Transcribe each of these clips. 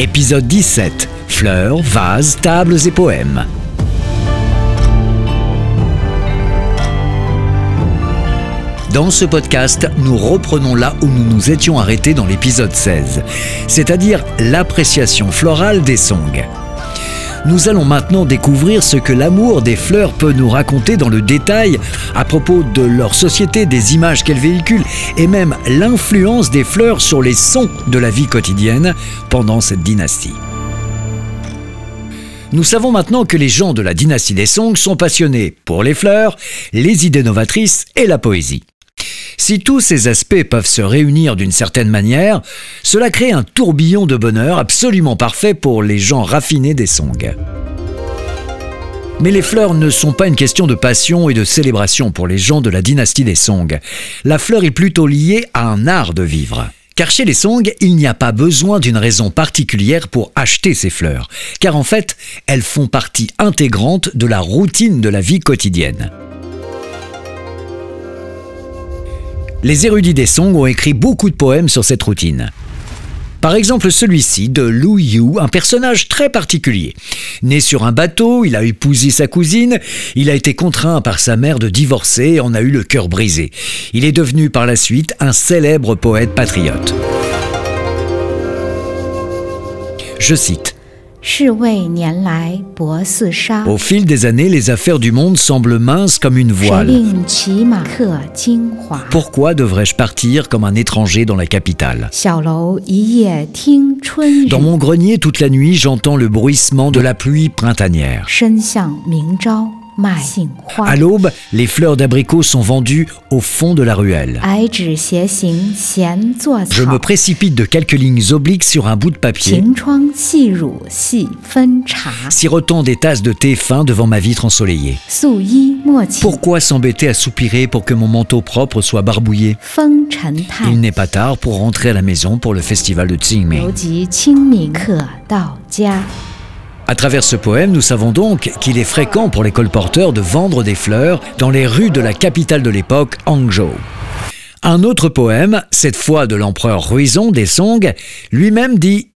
Épisode 17. Fleurs, vases, tables et poèmes. Dans ce podcast, nous reprenons là où nous nous étions arrêtés dans l'épisode 16, c'est-à-dire l'appréciation florale des songs. Nous allons maintenant découvrir ce que l'amour des fleurs peut nous raconter dans le détail à propos de leur société, des images qu'elles véhiculent et même l'influence des fleurs sur les sons de la vie quotidienne pendant cette dynastie. Nous savons maintenant que les gens de la dynastie des Song sont passionnés pour les fleurs, les idées novatrices et la poésie. Si tous ces aspects peuvent se réunir d'une certaine manière, cela crée un tourbillon de bonheur absolument parfait pour les gens raffinés des Song. Mais les fleurs ne sont pas une question de passion et de célébration pour les gens de la dynastie des Song. La fleur est plutôt liée à un art de vivre. Car chez les Song, il n'y a pas besoin d'une raison particulière pour acheter ces fleurs, car en fait, elles font partie intégrante de la routine de la vie quotidienne. Les érudits des Song ont écrit beaucoup de poèmes sur cette routine. Par exemple celui-ci de Lu Yu, un personnage très particulier. Né sur un bateau, il a épousé sa cousine, il a été contraint par sa mère de divorcer et en a eu le cœur brisé. Il est devenu par la suite un célèbre poète patriote. Je cite au fil des années, les affaires du monde semblent minces comme une voile. Pourquoi devrais-je partir comme un étranger dans la capitale? Dans mon grenier, toute la nuit, j'entends le bruissement de la pluie printanière. À l'aube, les fleurs d'abricot sont vendues au fond de la ruelle. Je me précipite de quelques lignes obliques sur un bout de papier, sirotant des tasses de thé fin devant ma vitre ensoleillée. Pourquoi s'embêter à soupirer pour que mon manteau propre soit barbouillé? Il n'est pas tard pour rentrer à la maison pour le festival de Qingming. À travers ce poème, nous savons donc qu'il est fréquent pour les colporteurs de vendre des fleurs dans les rues de la capitale de l'époque, Hangzhou. Un autre poème, cette fois de l'empereur Ruizong des Song, lui-même dit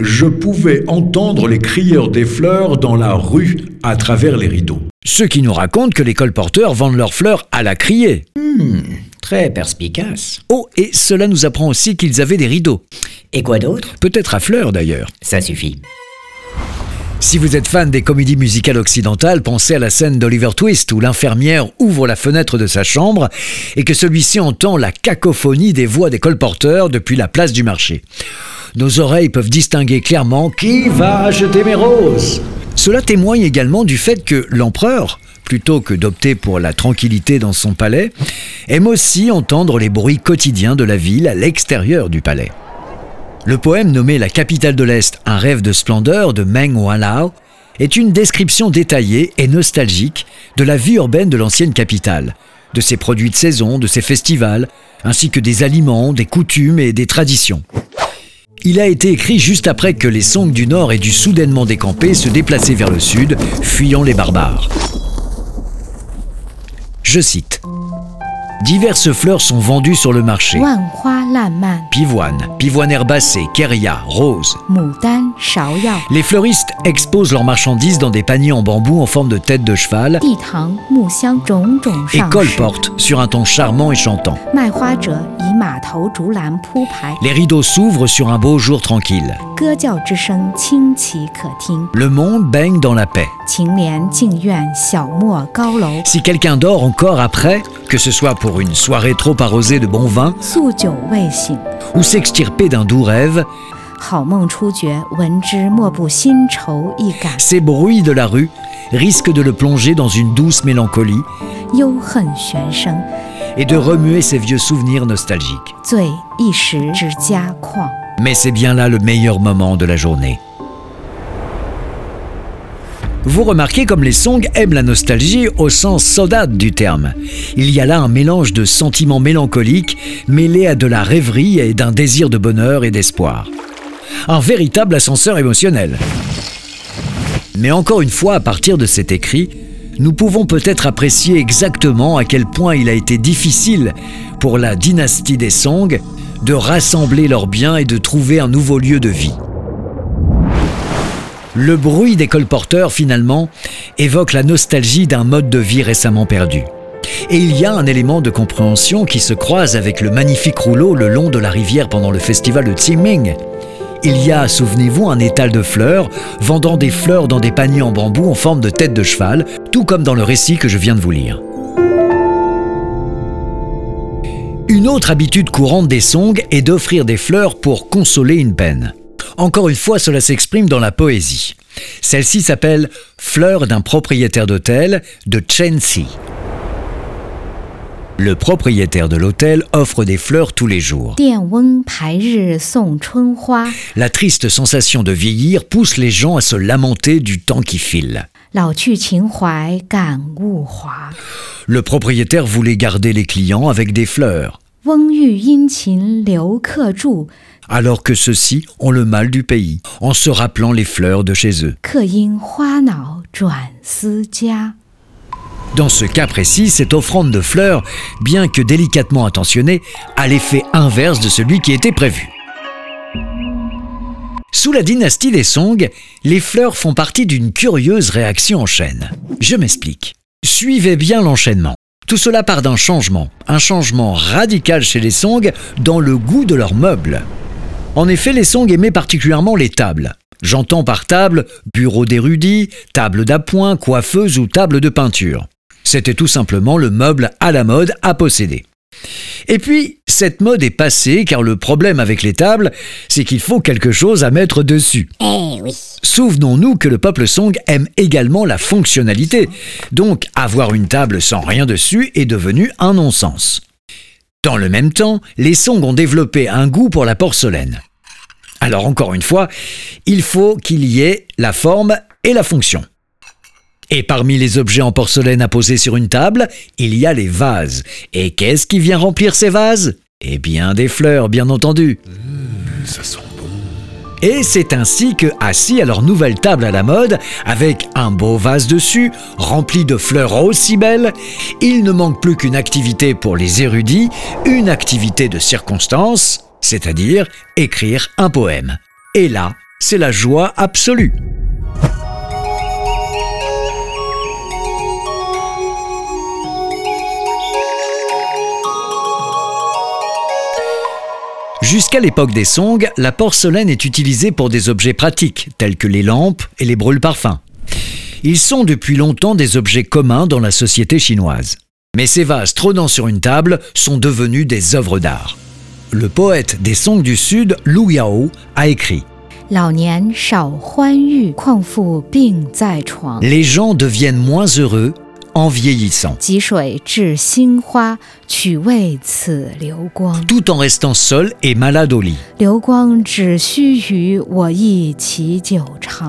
Je pouvais entendre les crieurs des fleurs dans la rue à travers les rideaux. Ce qui nous raconte que les colporteurs vendent leurs fleurs à la criée. Hmm, très perspicace. Oh, et cela nous apprend aussi qu'ils avaient des rideaux. Et quoi d'autre? Peut-être à fleurs d'ailleurs. Ça suffit. Si vous êtes fan des comédies musicales occidentales, pensez à la scène d'Oliver Twist où l'infirmière ouvre la fenêtre de sa chambre et que celui-ci entend la cacophonie des voix des colporteurs depuis la place du marché. Nos oreilles peuvent distinguer clairement qui va acheter mes roses. Cela témoigne également du fait que l'empereur, plutôt que d'opter pour la tranquillité dans son palais, aime aussi entendre les bruits quotidiens de la ville à l'extérieur du palais. Le poème nommé La capitale de l'Est, un rêve de splendeur de Meng Wanlao est une description détaillée et nostalgique de la vie urbaine de l'ancienne capitale, de ses produits de saison, de ses festivals, ainsi que des aliments, des coutumes et des traditions. Il a été écrit juste après que les Song du Nord aient dû soudainement décamper, se déplacer vers le sud, fuyant les barbares. Je cite Diverses fleurs sont vendues sur le marché. Pivoine, pivoine herbacée, kéria, rose. Les fleuristes exposent leurs marchandises dans des paniers en bambou en forme de tête de cheval et colportent sur un ton charmant et chantant. Les rideaux s'ouvrent sur un beau jour tranquille. Le monde baigne dans la paix. Si quelqu'un dort encore après, que ce soit pour une soirée trop arrosée de bon vin ou s'extirper d'un doux rêve, ces bruits de la rue risquent de le plonger dans une douce mélancolie et de remuer ses vieux souvenirs nostalgiques. Mais c'est bien là le meilleur moment de la journée. Vous remarquez comme les songs aiment la nostalgie au sens saudade du terme. Il y a là un mélange de sentiments mélancoliques mêlés à de la rêverie et d'un désir de bonheur et d'espoir. Un véritable ascenseur émotionnel. Mais encore une fois, à partir de cet écrit, nous pouvons peut-être apprécier exactement à quel point il a été difficile pour la dynastie des Song de rassembler leurs biens et de trouver un nouveau lieu de vie. Le bruit des colporteurs, finalement, évoque la nostalgie d'un mode de vie récemment perdu. Et il y a un élément de compréhension qui se croise avec le magnifique rouleau le long de la rivière pendant le festival de Tsiming. Il y a, souvenez-vous, un étal de fleurs, vendant des fleurs dans des paniers en bambou en forme de tête de cheval, tout comme dans le récit que je viens de vous lire. Une autre habitude courante des Song est d'offrir des fleurs pour consoler une peine. Encore une fois, cela s'exprime dans la poésie. Celle-ci s'appelle Fleurs d'un propriétaire d'hôtel de Chen Si. Le propriétaire de l'hôtel offre des fleurs tous les jours. La triste sensation de vieillir pousse les gens à se lamenter du temps qui file. Le propriétaire voulait garder les clients avec des fleurs alors que ceux-ci ont le mal du pays, en se rappelant les fleurs de chez eux. Dans ce cas précis, cette offrande de fleurs, bien que délicatement intentionnée, a l'effet inverse de celui qui était prévu. Sous la dynastie des Song, les fleurs font partie d'une curieuse réaction en chaîne. Je m'explique. Suivez bien l'enchaînement. Tout cela part d'un changement, un changement radical chez les Song dans le goût de leurs meubles. En effet, les Song aimaient particulièrement les tables. J'entends par table bureau d'érudit, table d'appoint, coiffeuse ou table de peinture. C'était tout simplement le meuble à la mode à posséder. Et puis, cette mode est passée car le problème avec les tables, c'est qu'il faut quelque chose à mettre dessus. Eh oui. Souvenons-nous que le peuple Song aime également la fonctionnalité. Donc, avoir une table sans rien dessus est devenu un non-sens. Dans le même temps, les Song ont développé un goût pour la porcelaine. Alors encore une fois, il faut qu'il y ait la forme et la fonction. Et parmi les objets en porcelaine à poser sur une table, il y a les vases. Et qu'est-ce qui vient remplir ces vases? Eh bien des fleurs, bien entendu. Mmh, ça sent bon. Et c'est ainsi que, assis à leur nouvelle table à la mode, avec un beau vase dessus, rempli de fleurs aussi belles, il ne manque plus qu'une activité pour les érudits, une activité de circonstance, c'est-à-dire écrire un poème. Et là, c'est la joie absolue. Jusqu'à l'époque des Song, la porcelaine est utilisée pour des objets pratiques, tels que les lampes et les brûle-parfums. Ils sont depuis longtemps des objets communs dans la société chinoise. Mais ces vases trônant sur une table sont devenus des œuvres d'art. Le poète des Song du Sud, Lu Yao, a écrit Les gens deviennent moins heureux en vieillissant. Tout en restant seul et malade au lit.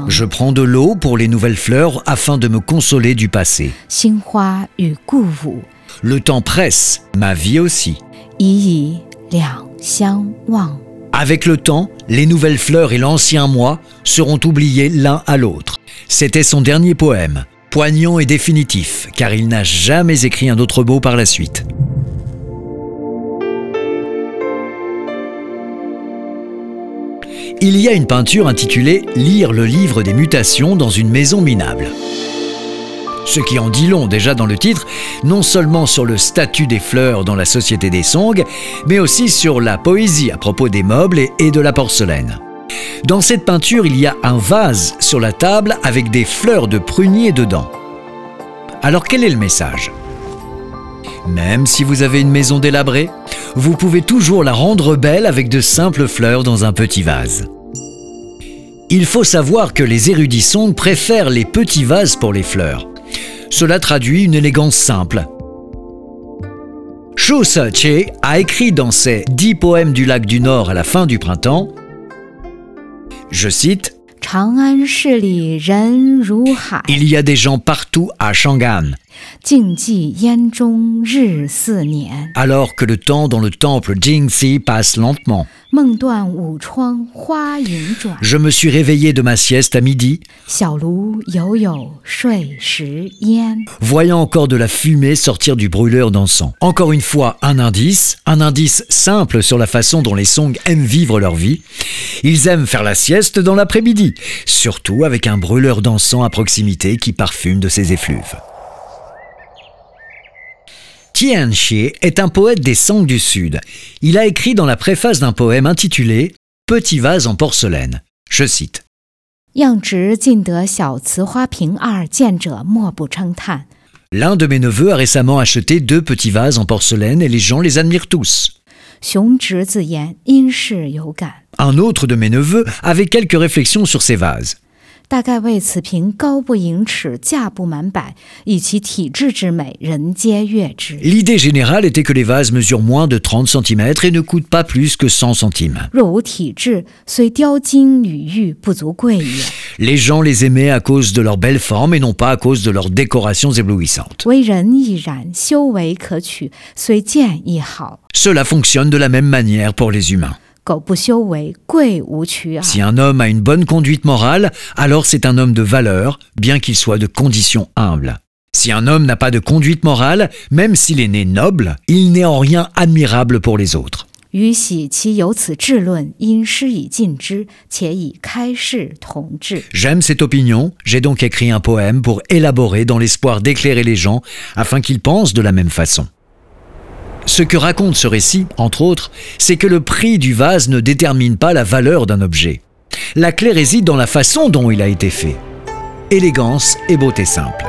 Je prends de l'eau pour les nouvelles fleurs afin de me consoler du passé. Le temps presse, ma vie aussi. Avec le temps, les nouvelles fleurs et l'ancien moi seront oubliés l'un à l'autre. C'était son dernier poème poignant et définitif, car il n'a jamais écrit un autre beau par la suite. Il y a une peinture intitulée Lire le livre des mutations dans une maison minable. Ce qui en dit long déjà dans le titre, non seulement sur le statut des fleurs dans la société des Song, mais aussi sur la poésie à propos des meubles et de la porcelaine. Dans cette peinture, il y a un vase sur la table avec des fleurs de prunier dedans. Alors quel est le message? Même si vous avez une maison délabrée, vous pouvez toujours la rendre belle avec de simples fleurs dans un petit vase. Il faut savoir que les érudits Song préfèrent les petits vases pour les fleurs. Cela traduit une élégance simple. Shu Se-che a écrit dans ses Dix poèmes du lac du Nord à la fin du printemps je cite Il y a des gens partout à Shanghai. 静寂烟中日似年。 alors que le temps dans le temple Jingxi passe lentement. 梦断午窗花影转， Je me suis réveillé de ma sieste à midi, 小炉犹有睡时烟。 voyant encore de la fumée sortir du brûleur d'encens. Encore une fois, un indice, un indice simple sur la façon dont les Song aiment vivre leur vie. Ils aiment faire la sieste dans l'après-midi, surtout avec un brûleur d'encens à proximité qui parfume de ses effluves. Tianxie est un poète des Song du Sud. Il a écrit dans la préface d'un poème intitulé Petit vase en porcelaine. Je cite. L'un de mes neveux a récemment acheté deux petits vases en porcelaine et les gens les admirent tous. Un autre de mes neveux avait quelques réflexions sur ces vases. 大概为此瓶高不盈尺，价不满百，以其体质之美，人皆悦之。 L'idée générale était que les vases mesurent moins de 30 cm et ne coûtent pas plus que 100 centimes. 若无体质，虽雕金缕玉，不足贵也。 Les gens les aimaient à cause de leur belle forme et non pas à cause de leurs décorations éblouissantes. 为人亦然，修为可取，虽贱亦好。 Cela fonctionne de la même manière pour les humains. 苟不修为，贵无取耳。 Si un homme a une bonne conduite morale, alors c'est un homme de valeur, bien qu'il soit de condition humble. Si un homme n'a pas de conduite morale, même s'il est né noble, il n'est en rien admirable pour les autres. 予喜其有此志论，因施以尽之，且以开示同志。 J'aime cette opinion, j'ai donc écrit un poème pour élaborer dans l'espoir d'éclairer les gens afin qu'ils pensent de la même façon. Ce que raconte ce récit, entre autres, c'est que le prix du vase ne détermine pas la valeur d'un objet. La clé réside dans la façon dont il a été fait. Élégance et beauté simple.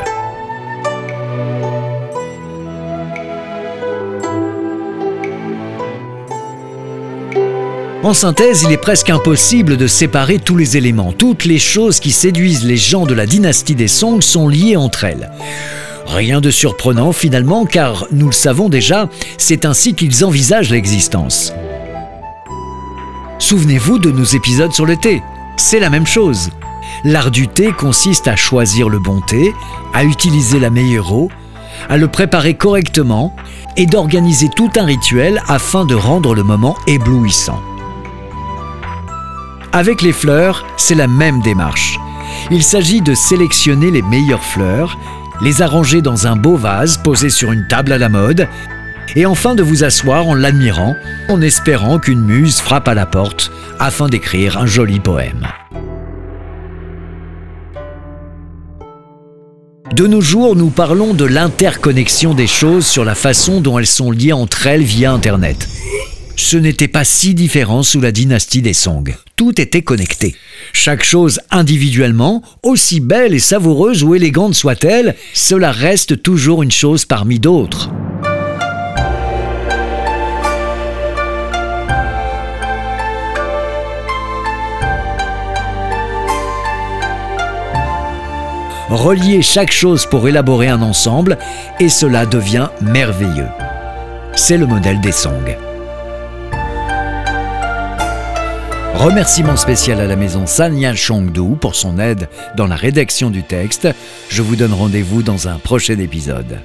En synthèse, il est presque impossible de séparer tous les éléments. Toutes les choses qui séduisent les gens de la dynastie des Song sont liées entre elles. Rien de surprenant finalement, car nous le savons déjà, c'est ainsi qu'ils envisagent l'existence. Souvenez-vous de nos épisodes sur le thé. C'est la même chose. L'art du thé consiste à choisir le bon thé, à utiliser la meilleure eau, à le préparer correctement et d'organiser tout un rituel afin de rendre le moment éblouissant. Avec les fleurs, c'est la même démarche. Il s'agit de sélectionner les meilleures fleurs, les arranger dans un beau vase posé sur une table à la mode, et enfin de vous asseoir en l'admirant, en espérant qu'une muse frappe à la porte afin d'écrire un joli poème. De nos jours, nous parlons de l'interconnexion des choses sur la façon dont elles sont liées entre elles via Internet. Ce n'était pas si différent sous la dynastie des Song. Tout était connecté. Chaque chose individuellement, aussi belle et savoureuse ou élégante soit-elle, cela reste toujours une chose parmi d'autres. Relier chaque chose pour élaborer un ensemble, et cela devient merveilleux. C'est le modèle des Song. Remerciement spécial à la maison Sanya Chongdu pour son aide dans la rédaction du texte. Je vous donne rendez-vous dans un prochain épisode.